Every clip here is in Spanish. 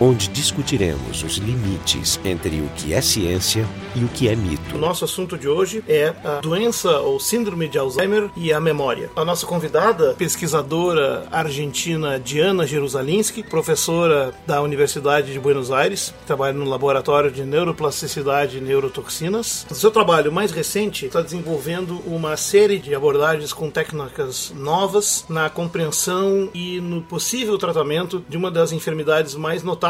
onde discutiremos os limites entre o que é ciência e o que é mito. O nosso assunto de hoje é a doença ou síndrome de Alzheimer e a memória. A nossa convidada, pesquisadora argentina Diana Jerusalinski, professora da Universidade de Buenos Aires, trabalha no laboratório de neuroplasticidade e neurotoxinas. O seu trabalho mais recente está desenvolvendo uma série de abordagens com técnicas novas na compreensão e no possível tratamento de uma das enfermidades mais notáveis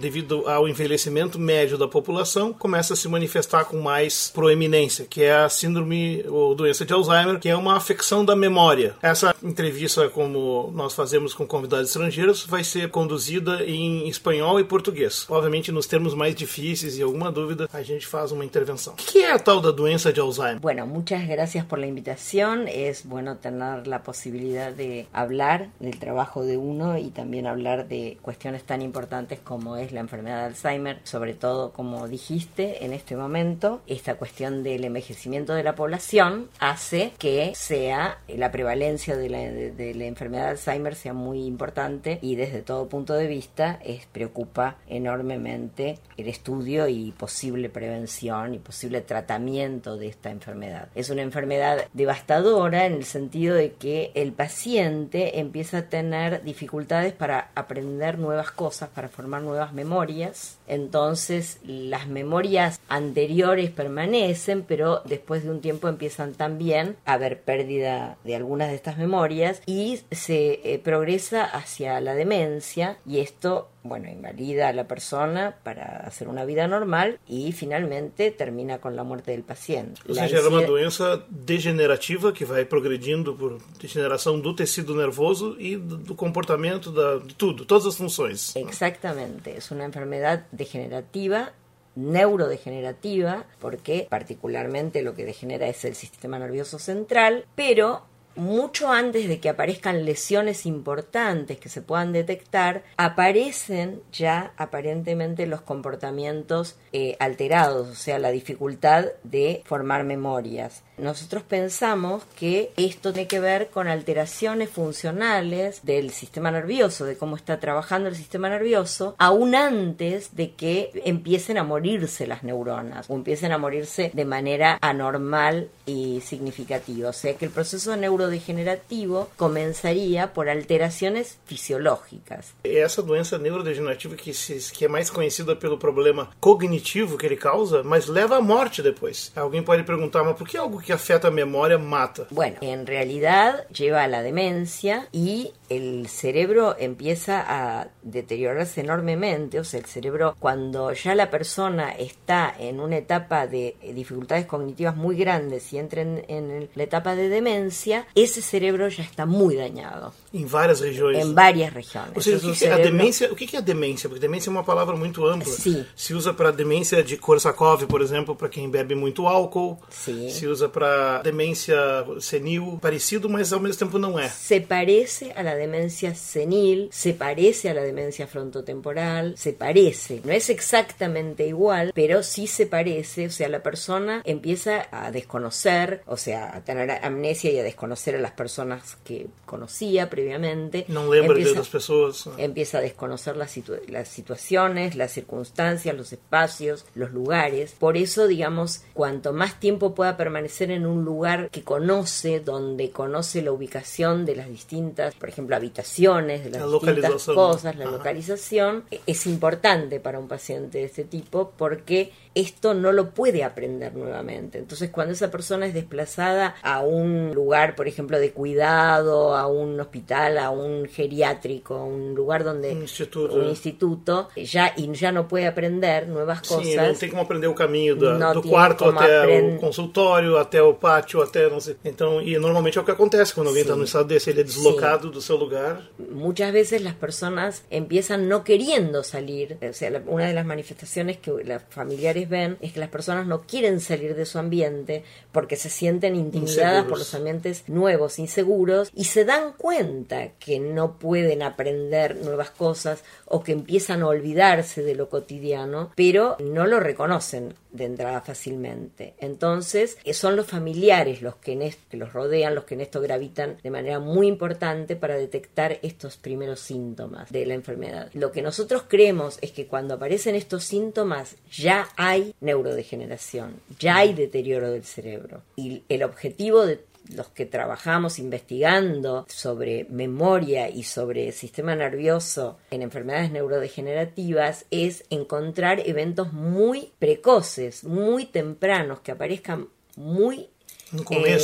devido ao envelhecimento médio da população, começa a se manifestar com mais proeminência, que é a síndrome ou doença de Alzheimer, que é uma afecção da memória. Essa entrevista, como nós fazemos com convidados estrangeiros, vai ser conduzida em espanhol e português. Obviamente, nos termos mais difíceis e alguma dúvida, a gente faz uma intervenção. O que é a tal da doença de Alzheimer? Bueno, muchas gracias por la invitación. Es bueno tener la posibilidad de hablar del trabajo de uno y también hablar de cuestiones tan importantes como es la enfermedad de Alzheimer, sobre todo como dijiste en este momento, esta cuestión del envejecimiento de la población hace que sea la prevalencia de la, de, la enfermedad de Alzheimer sea muy importante y desde todo punto de vista es, preocupa enormemente el estudio y posible prevención y posible tratamiento de esta enfermedad. Es una enfermedad devastadora en el sentido de que el paciente empieza a tener dificultades para aprender nuevas cosas, para formar nuevas memorias. Entonces las memorias anteriores permanecen, pero después de un tiempo empiezan también a haber pérdida de algunas de estas memorias y se eh, progresa hacia la demencia y esto bueno, invalida a la persona para hacer una vida normal y finalmente termina con la muerte del paciente. Ou seja, é uma doença degenerativa que vai progredindo por degeneração do tecido nervoso e do comportamento da, de tudo, todas as funções. Exactamente, es una enfermedad degenerativa neurodegenerativa, porque particularmente lo que degenera es el sistema nervioso central, pero mucho antes de que aparezcan lesiones importantes que se puedan detectar, aparecen ya aparentemente los comportamientos eh, alterados, o sea, la dificultad de formar memorias. Nosotros pensamos que esto tiene que ver con alteraciones funcionales del sistema nervioso, de cómo está trabajando el sistema nervioso, aún antes de que empiecen a morirse las neuronas o empiecen a morirse de manera anormal y significativa. O sea que el proceso neurodegenerativo comenzaría por alteraciones fisiológicas. Essa doença neurodegenerativa que, se, que é mais conhecida pelo problema cognitivo que ele causa, mas leva à morte depois. Alguém pode perguntar, mas por que algo que afeta a memória mata? Bueno, en realidad lleva a la demencia y el cerebro empieza a deteriorarse enormemente, o sea, el cerebro cuando ya la persona está en una etapa de dificultades cognitivas muy grandes y entra en, en la etapa de demencia, esse cerebro já está muito dañado. Várias regiões. Em várias regiões. Ou seja, o que, que cerebro... a demência? O que é a demência? Porque demência é uma palavra muito ampla. Sim. Se usa para demência de Korsakoff, por exemplo, para quem bebe muito álcool. Sim. Se usa para demência senil, parecido, mas ao mesmo tempo não é. Se parece a la demencia senil, se parece a la demencia frontotemporal, se parece. No es exactamente igual, pero sí se parece. O sea, la persona empieza a desconocer, o sea, a tener amnesia y a desconocer a las personas que conocía previamente. No empieza, de las personas. Empieza a desconocer las, situ las situaciones, las circunstancias, los espacios, los lugares. Por eso, digamos, cuanto más tiempo pueda permanecer en un lugar que conoce, donde conoce la ubicación de las distintas, por ejemplo, habitaciones, de las la distintas cosas, la Ajá. localización, es importante para un paciente de este tipo porque esto no lo puede aprender nuevamente. Entonces, cuando esa persona es desplazada a un lugar, por ejemplo, de cuidado, a un hospital, a un geriátrico, a un lugar donde un instituto, un instituto ya y ya no puede aprender nuevas cosas. Sim, não tem como aprender o caminho do, do quarto até aprend... o consultório, até o pátio, até não sei. Então, e normalmente é o que acontece quando alguém está no estado desse, ele é deslocado sí. do seu lugar. Muchas veces las personas empiezan no queriendo salir, o sea, una de las manifestaciones que las familiares ven es que las personas no quieren salir de su ambiente porque se sienten intimidadas Inseguros. por los ambientes nuevos, inseguros, y se dan cuenta que no pueden aprender nuevas cosas o que empiezan a olvidarse de lo cotidiano, pero no lo reconocen entrada fácilmente. Entonces, eh, son los familiares los que, que los rodean, los que en esto gravitan de manera muy importante para detectar estos primeros síntomas de la enfermedad. Lo que nosotros creemos es que cuando aparecen estos síntomas ya hay neurodegeneración, ya hay deterioro del cerebro. Y el objetivo de los que trabajamos investigando sobre memoria y sobre sistema nervioso en enfermedades neurodegenerativas es encontrar eventos muy precoces, muy tempranos, que aparezcan muy eh,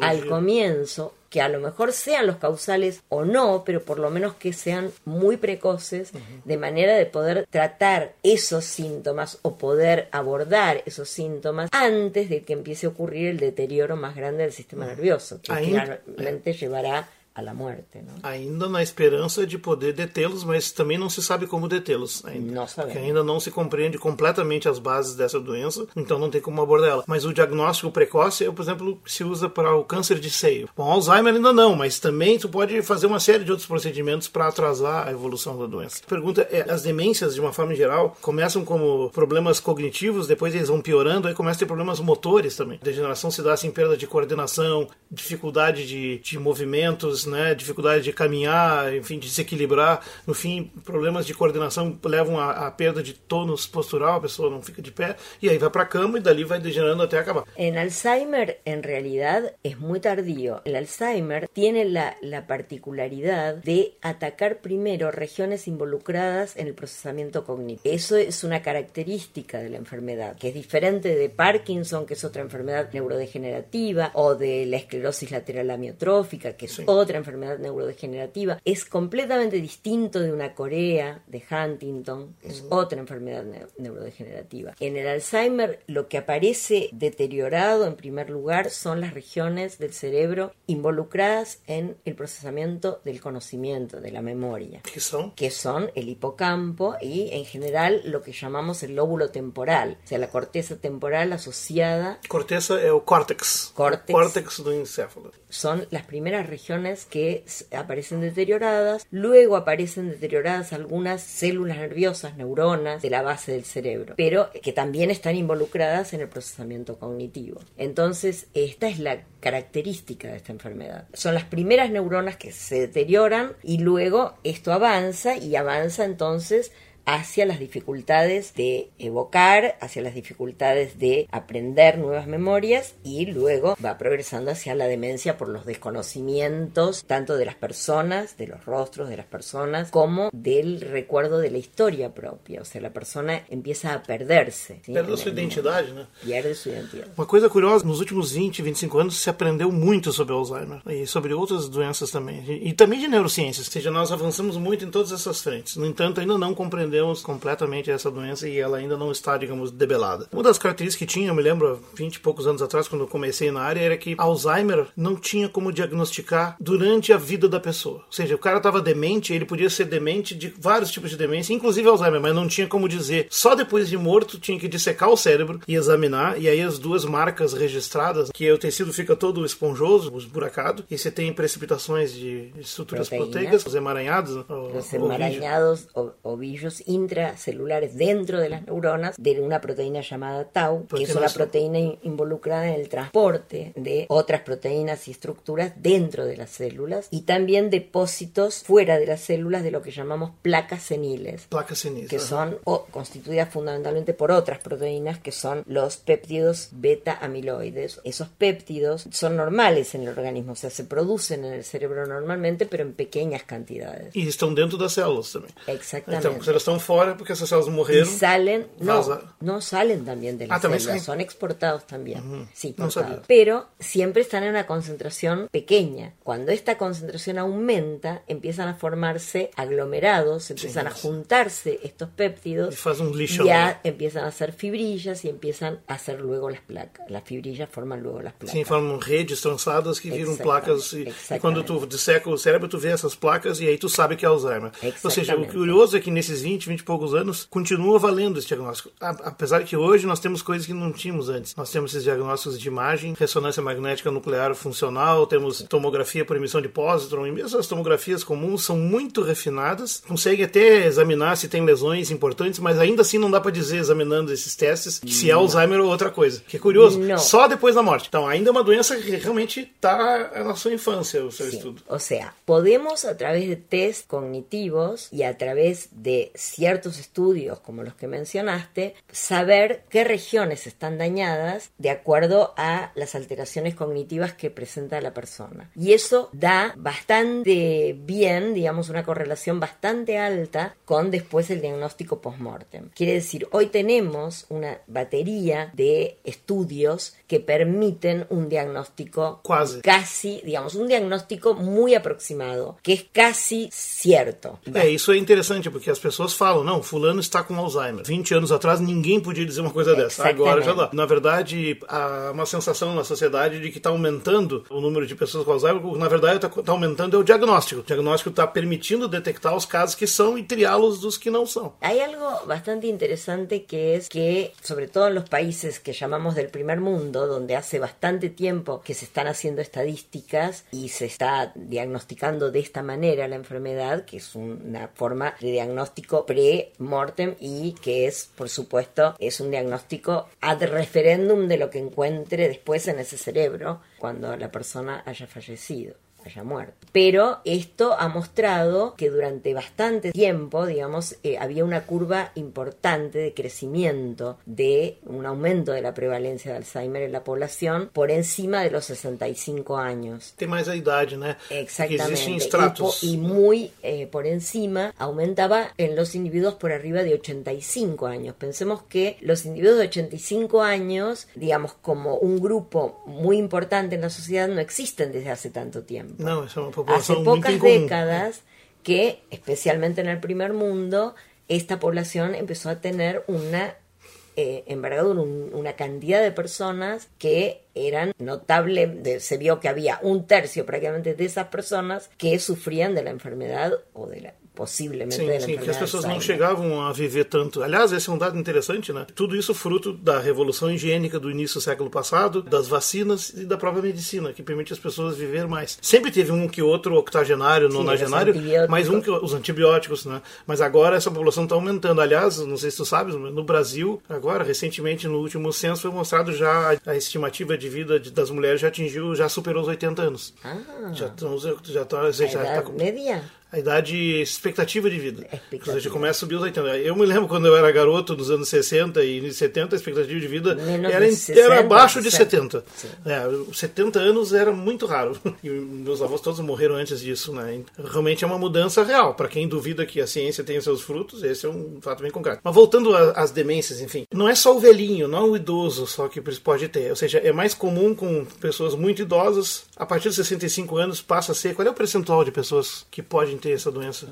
al comienzo que a lo mejor sean los causales o no, pero por lo menos que sean muy precoces, de manera de poder tratar esos síntomas o poder abordar esos síntomas antes de que empiece a ocurrir el deterioro más grande del sistema nervioso, que finalmente llevará a la morte. Não? Ainda na esperança de poder detê-los, mas também não se sabe como detê-los. Ainda. Não sabemos. Porque ainda não se compreende completamente as bases dessa doença, então não tem como abordá-la. Mas o diagnóstico precoce, por exemplo, se usa para o câncer de seio. Bom, Alzheimer ainda não, mas também tu pode fazer uma série de outros procedimentos para atrasar a evolução da doença. A pergunta é, as demências, de uma forma geral, começam como problemas cognitivos, depois eles vão piorando, aí começam a ter problemas motores também. A degeneração se dá assim, perda de coordenação, dificuldade de, de movimentos, né, dificuldade de caminhar, enfim, de se equilibrar. No fim, problemas de coordenação levam à, perda de tônus postural, a pessoa não fica de pé, e aí vai para cama e dali vai degenerando até acabar. En Alzheimer, en realidad, es muy tardío. El Alzheimer tiene la, la particularidad de atacar primero regiones involucradas en el procesamiento cognitivo. Eso es una característica de la enfermedad, que es diferente de Parkinson, que es otra enfermedad neurodegenerativa, o de la esclerosis lateral amiotrófica, que es sí. otra enfermedad neurodegenerativa. Es completamente distinto de una Corea, de Huntington, es otra enfermedad neurodegenerativa. En el Alzheimer lo que aparece deteriorado en primer lugar son las regiones del cerebro involucradas en el procesamiento del conocimiento, de la memoria. ¿Qué son? Que son el hipocampo y en general lo que llamamos el lóbulo temporal, o sea, la corteza temporal asociada. Corteza es el córtex. Córtex. Córtex del encéfalo. Son las primeras regiones que aparecen deterioradas, luego aparecen deterioradas algunas células nerviosas, neuronas de la base del cerebro, pero que también están involucradas en el procesamiento cognitivo. Entonces, esta es la característica de esta enfermedad. Son las primeras neuronas que se deterioran y luego esto avanza y avanza entonces hacia las dificultades de evocar, hacia las dificultades de aprender nuevas memorias y luego va progresando hacia la demencia por los desconocimientos tanto de las personas, de los rostros de las personas, como del recuerdo de la historia propia. O sea, la persona empieza a perderse. ¿sí? Perde sua identidade, né? Pierde su identidad. Uma coisa curiosa, nos últimos 20, 25 anos se aprendeu muito sobre Alzheimer e sobre outras doenças também. E também de neurociências, ou seja, nós avançamos muito em todas essas frentes. No entanto, ainda não compreendemos completamente essa doença e ela ainda não está, digamos, debelada. Uma das características que tinha, eu me lembro, 20 e poucos anos atrás, quando eu comecei na área, era que Alzheimer não tinha como diagnosticar durante a vida da pessoa. Ou seja, o cara estava demente, ele podia ser demente de vários tipos de demência, inclusive Alzheimer, mas não tinha como dizer. Só depois de morto tinha que dissecar o cérebro e examinar, e aí as duas marcas registradas, que o tecido fica todo esponjoso, esburacado, e você tem precipitações de estruturas Proteína. proteicas, os emaranhados. Os emaranhados, ovillos intracelulares dentro de las neuronas de una proteína llamada tau, que es una proteína involucrada en el transporte de otras proteínas y estructuras dentro de las células y también depósitos fuera de las células de lo que llamamos placas seniles. Placas seniles. Que son o, constituidas fundamentalmente por otras proteínas que son los péptidos beta amiloides. Esos péptidos son normales en el organismo, o sea, se producen en el cerebro normalmente, pero en pequeñas cantidades. Y están dentro de las células también. Exactamente. Entonces, estão fora porque essas células morreram. Y salen, no, no salen también de las ah, células, son exportados también. Uh -huh. Sí, no Pero siempre están en una concentración pequeña. Cuando esta concentración aumenta, empiezan a formarse aglomerados, empiezan sí, a juntarse estos péptidos y, ya empiezan a hacer fibrillas y empiezan a hacer luego las placas. Las fibrillas forman luego las placas. Sim, formam redes trançadas que viram placas e, e quando tu disseca o cérebro, tu vê essas placas e aí tu sabe que é Alzheimer. Ou seja, o curioso é que nesses 20 20, 20 e poucos anos, continua valendo esse diagnóstico. Apesar que hoje nós temos coisas que não tínhamos antes. Nós temos esses diagnósticos de imagem, ressonância magnética nuclear funcional, temos tomografia por emissão de pósitron, e mesmo as tomografias comuns são muito refinadas, consegue até examinar se tem lesões importantes, mas ainda assim não dá para dizer, examinando esses testes, se é Alzheimer ou outra coisa. Que é curioso, não. só depois da morte. Então, ainda é uma doença que realmente está na sua infância, o seu sí. estudo. O sea, podemos a través de test cognitivos y a través de ciertos estudios como los que mencionaste, saber qué regiones están dañadas de acuerdo a las alteraciones cognitivas que presenta la persona. Y eso da bastante bien, digamos, una correlación bastante alta con después el diagnóstico post-mortem. Quiere decir, hoy tenemos una batería de estudios que permiten un diagnóstico casi, digamos, un diagnóstico muy aproximado, que es casi cierto. É, isso é interessante, porque as pessoas falam, não, fulano está com Alzheimer. 20 anos atrás ninguém podia dizer uma coisa dessa. Agora já dá. Na verdade, há uma sensação na sociedade de que está aumentando o número de pessoas com Alzheimer, na verdade está tá aumentando é o diagnóstico. O diagnóstico está permitindo detectar os casos que são e triá-los dos que não são. Hay algo bastante interesante que es que, sobre todo en los países que llamamos del primer mundo, donde hace bastante tiempo que se están haciendo estadísticas y se está diagnosticando de esta manera la enfermedad, que es una forma de diagnóstico pre-mortem y que es, por supuesto, es un diagnóstico ad referendum de lo que encuentre después en ese cerebro cuando la persona haya fallecido haya muerto. Pero esto ha mostrado que durante bastante tiempo, digamos, eh, había una curva importante de crecimiento de un aumento de la prevalencia de Alzheimer en la población por encima de los 65 años. Tem mais a idade, né? Exactamente. Estratos. Y, y, muy eh, por encima aumentaba en los individuos por arriba de 85 años. Pensemos que los individuos de 85 años, digamos, como un grupo muy importante en la sociedad, no existen desde hace tanto tiempo. No, es una población Hace pocas décadas que, especialmente en el primer mundo, esta población empezó a tener una eh, envergadura, un, una cantidad de personas que eran notable, de, se vio que había un tercio prácticamente de esas personas que sufrían de la enfermedad o de la possivelmente sim, sim, que as pessoas não chegavam a viver tanto. Aliás, esse é um dado interessante, né? Tudo isso fruto da revolução higiênica do início do século passado, das vacinas e da própria medicina, que permite as pessoas viver mais. Sempre teve um que outro octogenário, nonagenário, mas um que os antibióticos, né? Mas agora essa população está aumentando. Aliás, não sei se tu sabes, no Brasil, agora, recentemente, no último censo, foi mostrado já a estimativa de vida das mulheres já atingiu, já superou os 80 anos. Ah, já estão, já estão, já, já tá, média? A idade expectativa de vida. Expectativa. Ou seja, começa a subir os 80. Eu me lembro quando eu era garoto, nos anos 60 e 70, a expectativa de vida era, 60, era abaixo de 70. É, 70 anos era muito raro. E meus avós todos morreram antes disso. Né? Realmente é uma mudança real. Para quem duvida que a ciência tem seus frutos, esse é um fato bem concreto. Mas voltando às demências, enfim, não é só o velhinho, não é o idoso só que pode ter. Ou seja, é mais comum com pessoas muito idosas. A partir de 65 anos passa a ser. Qual é o percentual de pessoas que podem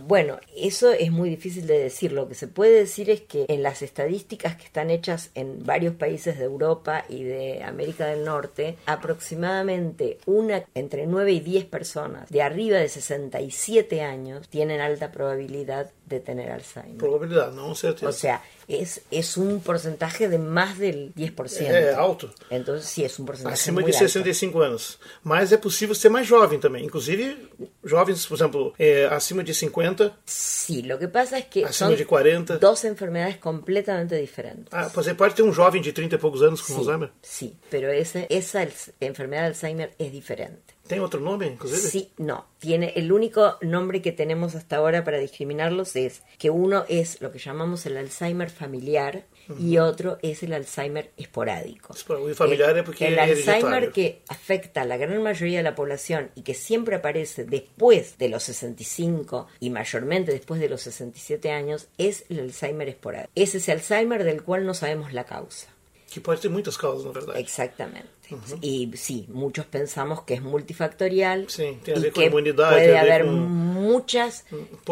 Bueno, eso es muy difícil de decir. Lo que se puede decir es que en las estadísticas que están hechas en varios países de Europa y de América del Norte, aproximadamente una entre 9 y 10 personas de arriba de 67 años tienen alta probabilidad de tener Alzheimer. Probabilidad, no certeza. O sea, es, es un porcentaje de más del 10%. É alto. Entonces sí, es un porcentaje Acima de 65 alto. anos. Mas é possível ser mais jovem também. Inclusive, jovens, por exemplo, é, acima de 50. Sí, lo que pasa es que acima son de 40. dos enfermedades completamente diferentes. Ah, você pode ter um jovem de 30 e poucos anos com Alzheimer? Sí, pero ese, esa enfermedad de Alzheimer es diferente. ¿Tiene otro nombre, inclusive? Sí, no. Tiene el único nombre que tenemos hasta ahora para discriminarlos es que uno es lo que llamamos el Alzheimer familiar uh -huh. y otro es el Alzheimer esporádico. El familiar es porque el Alzheimer que afecta a la gran mayoría de la población y que siempre aparece después de los 65 y mayormente después de los 67 años es el Alzheimer esporádico. Es ese Alzheimer del cual no sabemos la causa. Que pode ter muitas causas, na verdade. Exactamente. Uhum. Y sí, muchos pensamos que es multifactorial sí, tiene y ver que inmunidad, puede haber muchos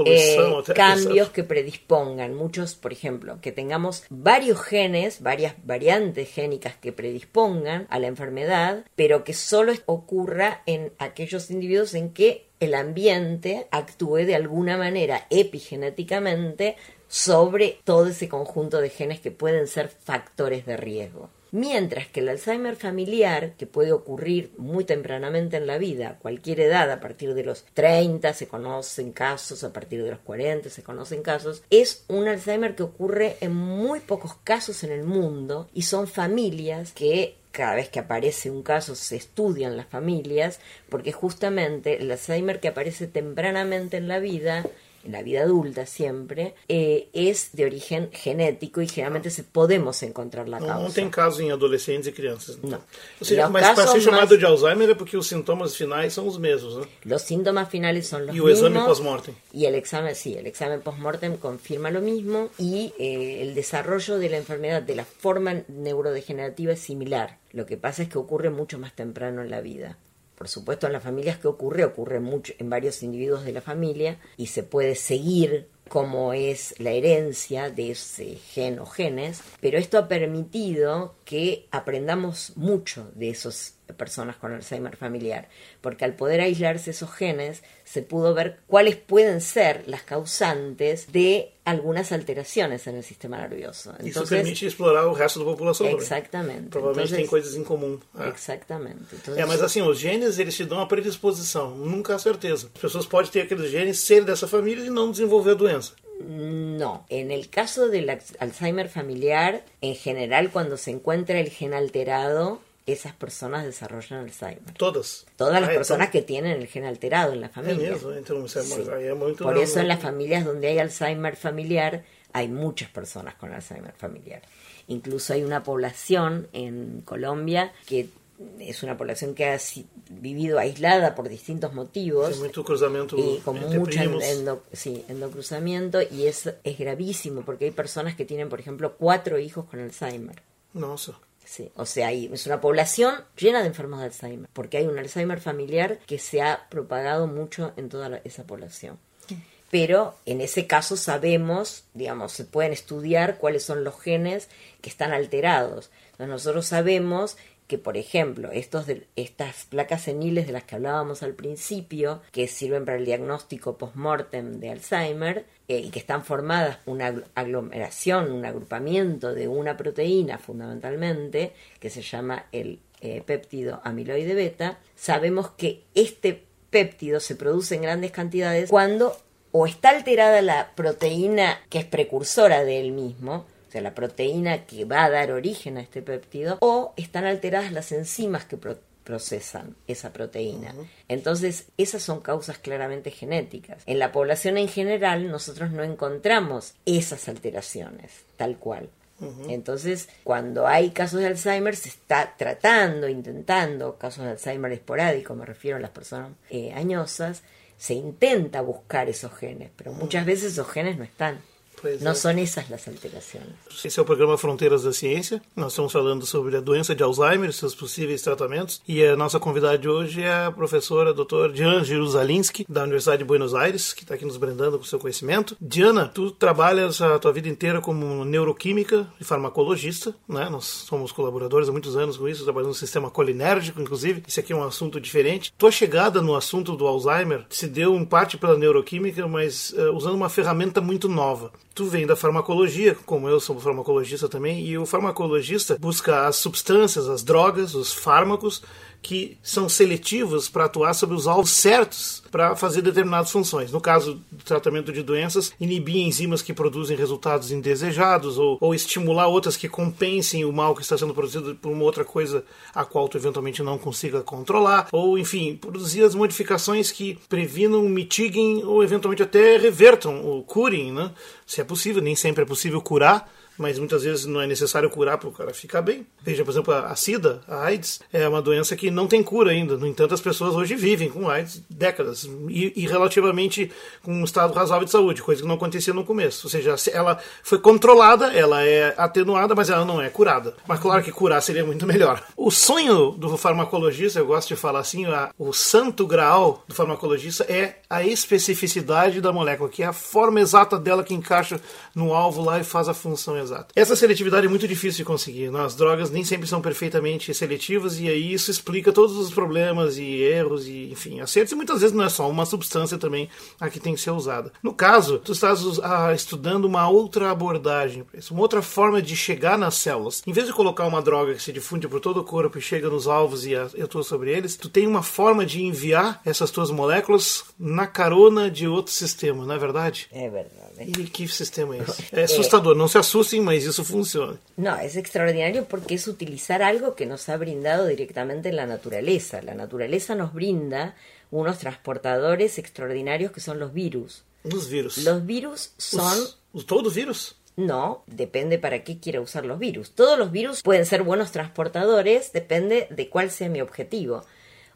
eh, cambios que predispongan, muchos, por ejemplo, que tengamos varios genes, varias variantes génicas que predispongan a la enfermedad, pero que solo ocurra en aquellos individuos en que el ambiente actúe de alguna manera epigenéticamente sobre todo ese conjunto de genes que pueden ser factores de riesgo. Mientras que el Alzheimer familiar, que puede ocurrir muy tempranamente en la vida, cualquier edad, a partir de los 30 se conocen casos, a partir de los 40 se conocen casos, es un Alzheimer que ocurre en muy pocos casos en el mundo y son familias que cada vez que aparece un caso se estudian las familias, porque justamente el Alzheimer que aparece tempranamente en la vida en la vida adulta siempre, eh, es de origen genético y generalmente se podemos encontrar la causa. Não, não tem caso em adolescentes e crianças. Não. Ou seja, mas para casos ser chamado más- de Alzheimer é porque os sintomas finais são os mesmos, né? Los síntomas finales son los E o exame pós-mortem. Y el examen, sí, el examen post-mortem confirma lo mismo y eh, el desarrollo de la enfermedad de la forma neurodegenerativa es similar. Lo que pasa es que ocurre mucho más temprano en la vida. Por supuesto, en las familias que ocurre, ocurre mucho en varios individuos de la familia y se puede seguir cómo es la herencia de ese gen o genes, pero esto ha permitido que aprendamos mucho de esas personas con Alzheimer familiar, porque al poder aislarse esos genes se pudo ver cuáles pueden ser las causantes de algunas alteraciones en el sistema nervioso. Isso permite explorar o resto da população também. exactamente. Provavelmente tem Entonces- coisas em comum. É. Exactamente. Entonces, É, mas assim, os genes eles te dão a predisposição, nunca a certeza. As pessoas podem ter aqueles genes, ser dessa família e não desenvolver a doença. No, en el caso del Alz- Alzheimer familiar, en general cuando se encuentra el gen alterado, esas personas desarrollan Alzheimer. Todas. Todas las Ah, personas que tienen el gen alterado en la familia. Sí. Por eso en las familias donde hay Alzheimer familiar hay muchas personas con Alzheimer familiar. Incluso hay una población en Colombia que es una población que ha vivido aislada por distintos motivos Tem muito cruzamento y con mucho endo- sí, endocruzamiento y es, es gravísimo porque hay personas que tienen, por ejemplo, cuatro hijos con Alzheimer. Nossa. Sí, o sea, hay, es una población llena de enfermos de Alzheimer, porque hay un Alzheimer familiar que se ha propagado mucho en toda la- esa población. Pero en ese caso sabemos, digamos, se pueden estudiar cuáles son los genes que están alterados. Entonces nosotros sabemos que, por ejemplo, estos estas placas seniles de las que hablábamos al principio, que sirven para el diagnóstico post-mortem de Alzheimer, eh, y que están formadas una agl- aglomeración, un agrupamiento de una proteína fundamentalmente, que se llama el eh, péptido amiloide beta, sabemos que este péptido se produce en grandes cantidades cuando o está alterada la proteína que es precursora de él mismo, o sea, la proteína que va a dar origen a este péptido, o están alteradas las enzimas que pro- procesan esa proteína. Entonces, esas son causas claramente genéticas. En la población en general, nosotros no encontramos esas alteraciones, tal cual. Entonces, cuando hay casos de Alzheimer, se está tratando, intentando, casos de Alzheimer esporádico, me refiero a las personas eh, añosas, se intenta buscar esos genes, pero muchas veces esos genes no están. Pois No é. son esas las alteraciones. Esse é o programa Fronteiras da Ciência. Nós estamos falando sobre a doença de Alzheimer seus possíveis tratamentos. E a nossa convidada de hoje é a professora doutora Diana Jerusalinski, da Universidade de Buenos Aires, que está aqui nos brindando com seu conhecimento. Diana, tu trabalhas a tua vida inteira como neuroquímica e farmacologista, né? Nós somos colaboradores há muitos anos com isso, trabalhando no sistema colinérgico, inclusive. Isso aqui é um assunto diferente. Tua chegada no assunto do Alzheimer se deu em parte pela neuroquímica, mas eh, usando uma ferramenta muito nova. Tu vem da farmacologia, como eu sou farmacologista também, e o farmacologista busca as substâncias, as drogas, os fármacos que são seletivos para atuar sobre os alvos certos para fazer determinadas funções. No caso do tratamento de doenças, inibir enzimas que produzem resultados indesejados ou, ou estimular outras que compensem o mal que está sendo produzido por uma outra coisa a qual tu eventualmente não consiga controlar, ou enfim, produzir as modificações que previnam, mitiguem ou eventualmente até revertam ou curem, né? se é possível, nem sempre é possível curar, mas muitas vezes não é necessário curar para o cara ficar bem. Veja, por exemplo, a SIDA, a AIDS, é uma doença que não tem cura ainda. No entanto, as pessoas hoje vivem com AIDS décadas e, e relativamente com um estado razoável de saúde, coisa que não acontecia no começo. Ou seja, ela foi controlada, ela é atenuada, mas ela não é curada. Mas claro que curar seria muito melhor. O sonho do farmacologista, eu gosto de falar assim, a, o santo graal do farmacologista é a especificidade da molécula, que é a forma exata dela que encaixa no alvo lá e faz a função exata. Exato. Essa seletividade é muito difícil de conseguir. As drogas nem sempre são perfeitamente seletivas e aí isso explica todos os problemas e erros e, enfim, acertos. E muitas vezes não é só uma substância também a que tem que ser usada. No caso, tu estás ah, estudando uma outra abordagem, uma outra forma de chegar nas células. Em vez de colocar uma droga que se difunde por todo o corpo e chega nos alvos e atua sobre eles, tu tem uma forma de enviar essas tuas moléculas na carona de outro sistema, não é verdade? É verdade. E que sistema é esse? É assustador, não se assustem, funciona. No, es extraordinario porque es utilizar algo que nos ha brindado directamente la naturaleza. La naturaleza nos brinda unos transportadores extraordinarios que son los virus. Los virus. Los virus son... Os, todo virus? No, depende para qué quiera usar los virus. Todos los virus pueden ser buenos transportadores, depende de cuál sea mi objetivo.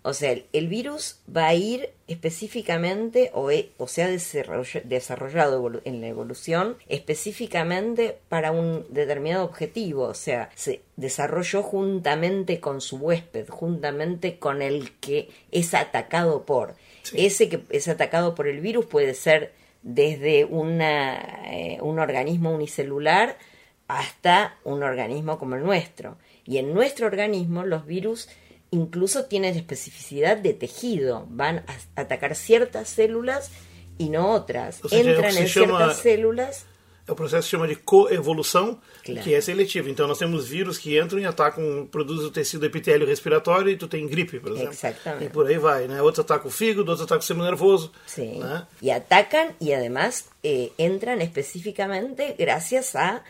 O sea, el virus va a ir específicamente o, e, o se ha desarrollado en la evolución específicamente para un determinado objetivo. O sea, se desarrolló juntamente con su huésped, juntamente con el que es atacado por. Ese que es atacado por el virus puede ser desde una, eh, un organismo unicelular hasta un organismo como el nuestro. Y en nuestro organismo los virus incluso tienen especificidad de tejido, van a atacar ciertas células y no otras. Ou seja, Entran en chama, ciertas células. O processo se chama de coevolução, claro. que é seletivo. Então nós temos vírus que entram e atacam, produzem o tecido epitélio respiratório e tu tem gripe, por exemplo. Exatamente. E por aí vai, né? Outros atacam o fígado, outros atacam o sistema nervoso. Sí. Né? Y atacan y además eh, entran específicamente gracias a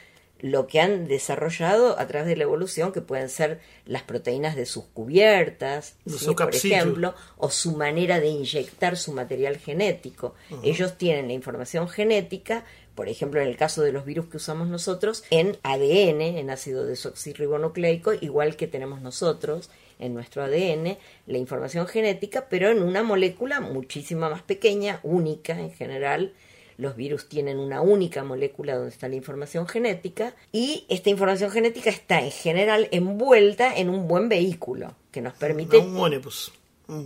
lo que han desarrollado a través de la evolución, que pueden ser las proteínas de sus cubiertas, ¿sí? por ejemplo, o su manera de inyectar su material genético. Uh -huh. Ellos tienen la información genética, por ejemplo, en el caso de los virus que usamos nosotros, en ADN, en ácido desoxirribonucleico, igual que tenemos nosotros en nuestro ADN, la información genética, pero en una molécula muchísimo más pequeña, única en general, los virus tienen una única molécula donde está la información genética y esta información genética está en general envuelta en un buen vehículo que nos permite... Un ónibus.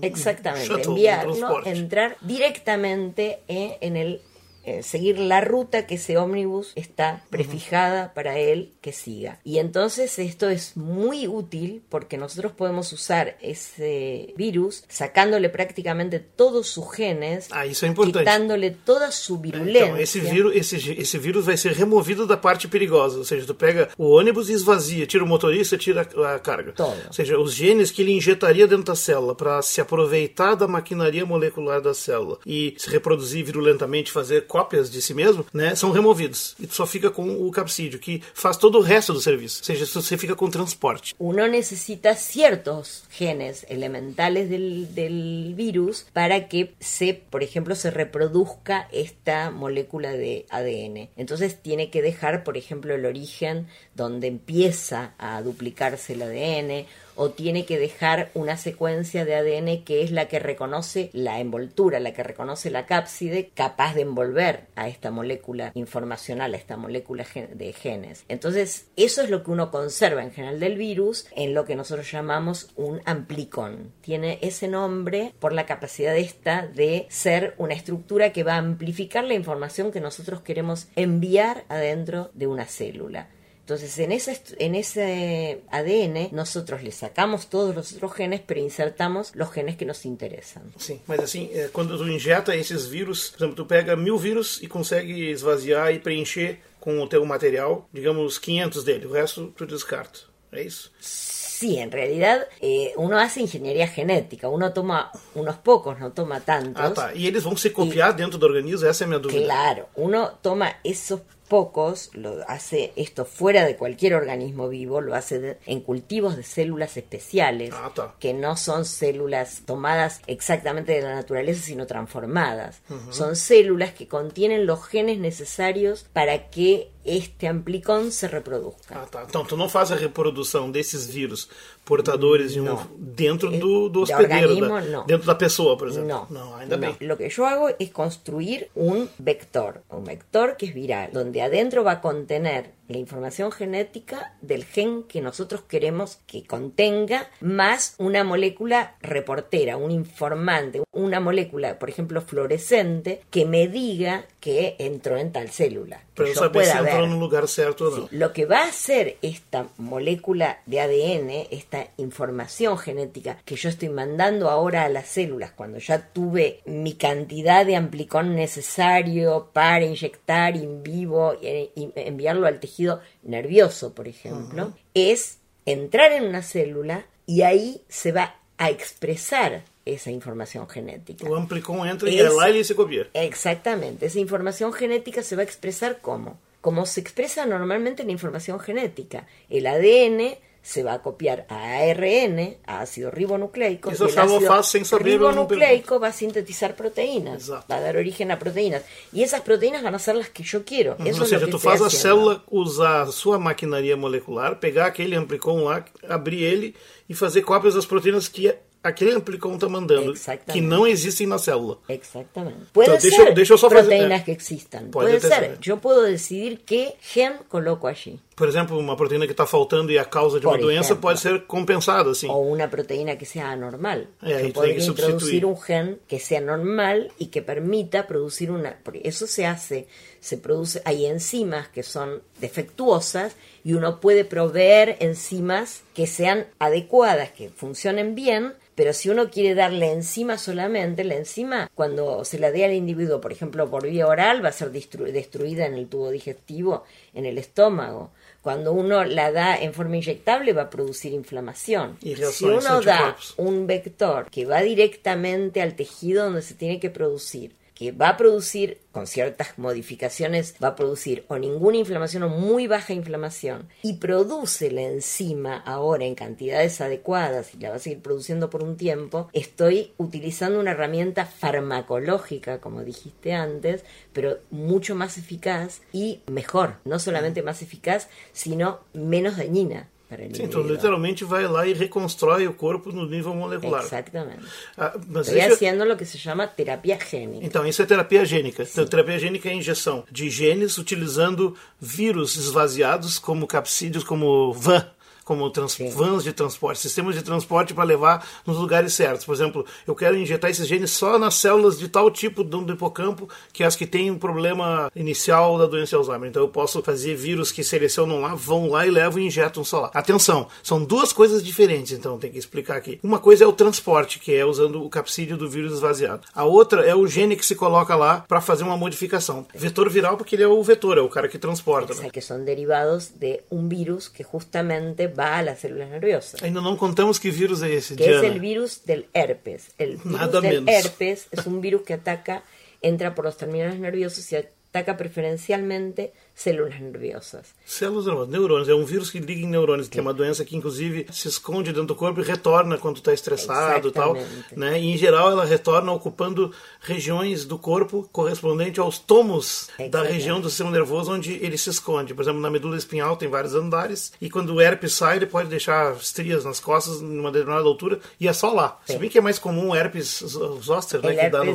Exactamente, enviarlo, entrar directamente en el eh, seguir la ruta que ese ómnibus está prefijada uh -huh. para él que siga. Y entonces esto es muy útil porque nosotros podemos usar ese virus sacándole prácticamente todos sus genes, ah, isso é importante. quitándole toda su virulencia. Então, esse vírus, esse, esse vírus vai ser removido da parte perigosa, ou seja, tu pega o ônibus e esvazia, tira o motorista, tira a carga. Todo. Ou seja, os genes que ele injetaria dentro da célula para se aproveitar da maquinaria molecular da célula e se reproduzir virulentamente, fazer cópias de si mesmo, né, são removidos. E tu só fica com o capsídeo, que faz todo o resto do serviço. Ou seja, você fica com transporte. Uno necessita ciertos genes elementales del, del virus para que se, por ejemplo, se reproduzca esta molécula de ADN. Entonces tiene que dejar, por ejemplo, el origen donde empieza a duplicarse el ADN o tiene que dejar una secuencia de ADN que es la que reconoce la envoltura, la que reconoce la cápside, capaz de envolver a esta molécula informacional, a esta molécula de genes. Entonces, eso es lo que uno conserva en general del virus en lo que nosotros llamamos un amplicón. Tiene ese nombre por la capacidad esta de ser una estructura que va a amplificar la información que nosotros queremos enviar adentro de una célula. Entonces, en ese, en ese ADN, nosotros le sacamos todos los otros genes, pero insertamos los genes que nos interesam. Sim, mas assim, quando tu injeta esses vírus, por exemplo, tu pega mil vírus e consegue esvaziar e preencher com o teu material, digamos, 500 dele, o resto tu descarta. É isso? Sí, en realidad eh, uno hace ingeniería genética, uno toma unos pocos, no toma tantos. Ah, tá. E eles vão se copiar y, dentro do organismo, essa é a minha dúvida. Claro, uno toma esos pocos, lo hace esto fuera de cualquier organismo vivo, lo hace de, en cultivos de células especiales, ah, que no son células tomadas exactamente de la naturaleza, sino transformadas. Uh -huh. Son células que contienen los genes necesarios para que este amplicón se reproduzca. Ah, tá. Então, tu não faz a reprodução desses vírus portadores de um, dentro do, do hospedeiro, de da, no. dentro da pessoa, por exemplo. No, no ainda no. bem. Lo que yo hago es construir un vector, un vector que es viral, donde adentro va a contener la información genética del gen que nosotros queremos que contenga, más una molécula reportera, un informante, una molécula, por ejemplo, fluorescente, que me diga que entró en tal célula. Pero saber si entró en un lugar cierto no. lo que va a hacer esta molécula de ADN, esta información genética que yo estoy mandando ahora a las células, cuando ya tuve mi cantidad de amplicón necesario para inyectar in vivo y enviarlo al tejido nervioso, por ejemplo, es entrar en una célula y ahí se va a expresar esa información genética. O amplicón entra y el se copia. Exactamente. Esa información genética se va a expresar como como se expresa normalmente la información genética. El ADN se va a copiar a ARN, a ácido ribonucleico, y el ácido ribonucleico va a sintetizar proteínas, va a dar origen a proteínas. Y esas proteínas van a ser las que yo quiero. Eso Ou seja, tu faz a célula usar sua maquinaria molecular, pegar aquele amplicon lá, abrir ele e fazer cópias das proteínas que aquele amplicon está mandando, que não existem na célula. Exactamente. Puede então, ser deixa, deixa proteínas que existam. Puede, ser. ser. Eu posso decidir que gen coloco allí. Por exemplo, uma proteína que está faltando e a causa de uma doença pode ser compensada, assim. Ou uma proteína que seja anormal. É, introduzir um gen que seja normal e que permita produzir uma... Porque isso se hace, se produce... Hay enzimas que son defectuosas y uno puede proveer enzimas que sean adecuadas, que funcionen bien, pero si uno quiere darle enzima solamente, la enzima cuando se la dé al individuo, por ejemplo, por vía oral, va a ser destruida en el tubo digestivo, en el estómago. Cuando uno la da en forma inyectable va a producir inflamación. Y si uno da un vector que va directamente al tejido donde se tiene que producir, que va a producir, con ciertas modificaciones, va a producir o ninguna inflamación o muy baja inflamación y produce la enzima ahora en cantidades adecuadas y la va a seguir produciendo por un tiempo, estoy utilizando una herramienta farmacológica, como dijiste antes, pero mucho más eficaz y mejor, no solamente más eficaz, sino menos dañina. Sim, então literalmente vai lá e reconstrói o corpo no nível molecular. Exatamente. Ah, mas Estou fazendo o que se chama terapia gênica. Então, isso é terapia gênica. Então, terapia gênica é a injeção de genes utilizando vírus esvaziados como capsídeos, como van como trans, vans de transporte, sistemas de transporte para levar nos lugares certos. Por exemplo, eu quero injetar esses genes só nas células de tal tipo do hipocampo, que é as que têm um problema inicial da doença de Alzheimer. Então eu posso fazer vírus que selecionam lá, vão lá e levam e injetam só lá. Atenção, são duas coisas diferentes, então tem que explicar aqui. Uma coisa é o transporte, que é usando o capsídeo do vírus esvaziado. A outra é o gene que se coloca lá para fazer uma modificação. Vetor viral, porque ele é o vetor, é o cara que transporta. Né? Que são derivados de um vírus que justamente va a las células nerviosas. Ainda não contamos que vírus é esse, Que Diana. es el virus del herpes. El virus Nada del menos. herpes es un virus que ataca, entra por los terminales nerviosos y ataca preferencialmente células nerviosas. Células nervosas, neurônios. É um vírus que liga em neurônios, que é uma doença que, inclusive, se esconde dentro do corpo e retorna quando está estressado e tal. Né? E, em geral, ela retorna ocupando regiões do corpo correspondente aos tomos da região do sistema nervoso onde ele se esconde. Por exemplo, na medula espinhal tem vários andares e quando o herpes sai, ele pode deixar estrias nas costas numa determinada altura e é só lá. Sim. Se bem que é mais comum o herpes zoster, né? que dá no...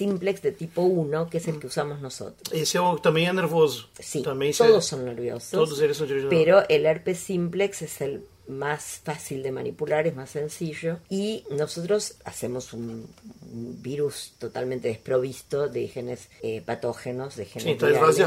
simplex de tipo 1, que es el que usamos nosotros. Ese también es nervoso. Sí, todos son nerviosos. Todos ellos son nerviosos. Pero el herpes simplex es el más fácil de manipular, es más sencillo. Y nosotros hacemos un, virus totalmente desprovisto de genes eh, patógenos, de genes. Sí,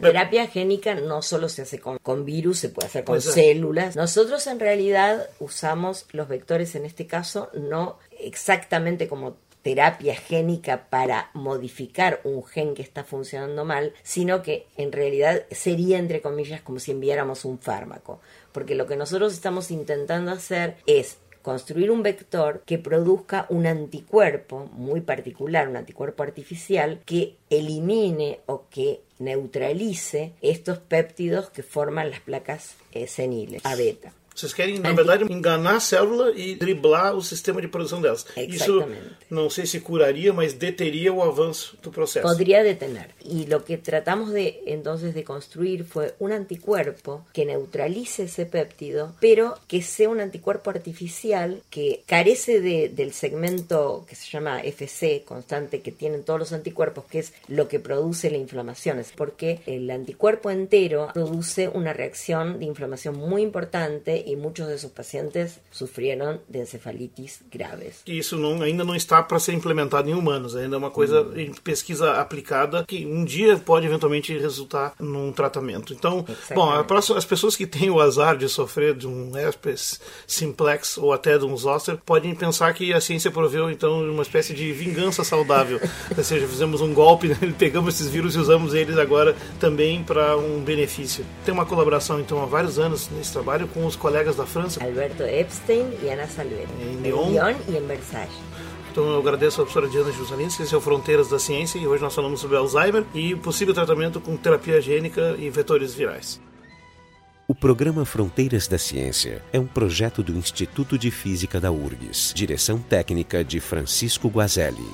Terapia génica no solo se hace con, con virus, se puede hacer con pues, células. Nosotros en realidad usamos los vectores en este caso no exactamente como terapia génica para modificar un gen que está funcionando mal, sino que en realidad sería, entre comillas, como si enviáramos un fármaco. Porque lo que nosotros estamos intentando hacer es construir un vector que produzca un anticuerpo muy particular, un anticuerpo artificial, que elimine o que neutralice estos péptidos que forman las placas eh, seniles, A beta. Vocês querem, na verdade, enganar a célula e driblar o sistema de produção delas. Isso não sei se curaria, mas deteria o avanço do processo. Podría detener. Y lo que tratamos de entonces de construir fue un anticuerpo que neutralice ese péptido, pero que sea un anticuerpo artificial que carece de, del segmento que se llama FC constante que tienen todos los anticuerpos, que es lo que produce la inflamación. Es porque el anticuerpo entero produce una reacción de inflamación muy importante y muchos de sus pacientes sufrieron de encefalitis graves. Isso não, ainda não está para ser implementado em humanos, ainda é uma coisa Hum. em pesquisa aplicada que um dia pode eventualmente resultar num tratamento. Então, bom, próxima- as pessoas que têm o azar de sofrer de um herpes simplex ou até de um zoster podem pensar que a ciência proveu então uma espécie de vingança saudável, ou seja, fizemos um golpe, né? pegamos esses vírus e usamos eles agora também para um benefício. Tem uma colaboração então há vários anos nesse trabalho com os colegas da França. Alberto Epstein y Ana Salvet. En En Lyon. Lyon y en Versalles. Então eu agradeço a professora Diana Jusalinski, esse é o Fronteiras da Ciência, e hoje nós falamos sobre Alzheimer e possível tratamento com terapia gênica e vetores virais. O programa Fronteiras da Ciência é um projeto do Instituto de Física da URGS, direção técnica de Francisco Guazelli.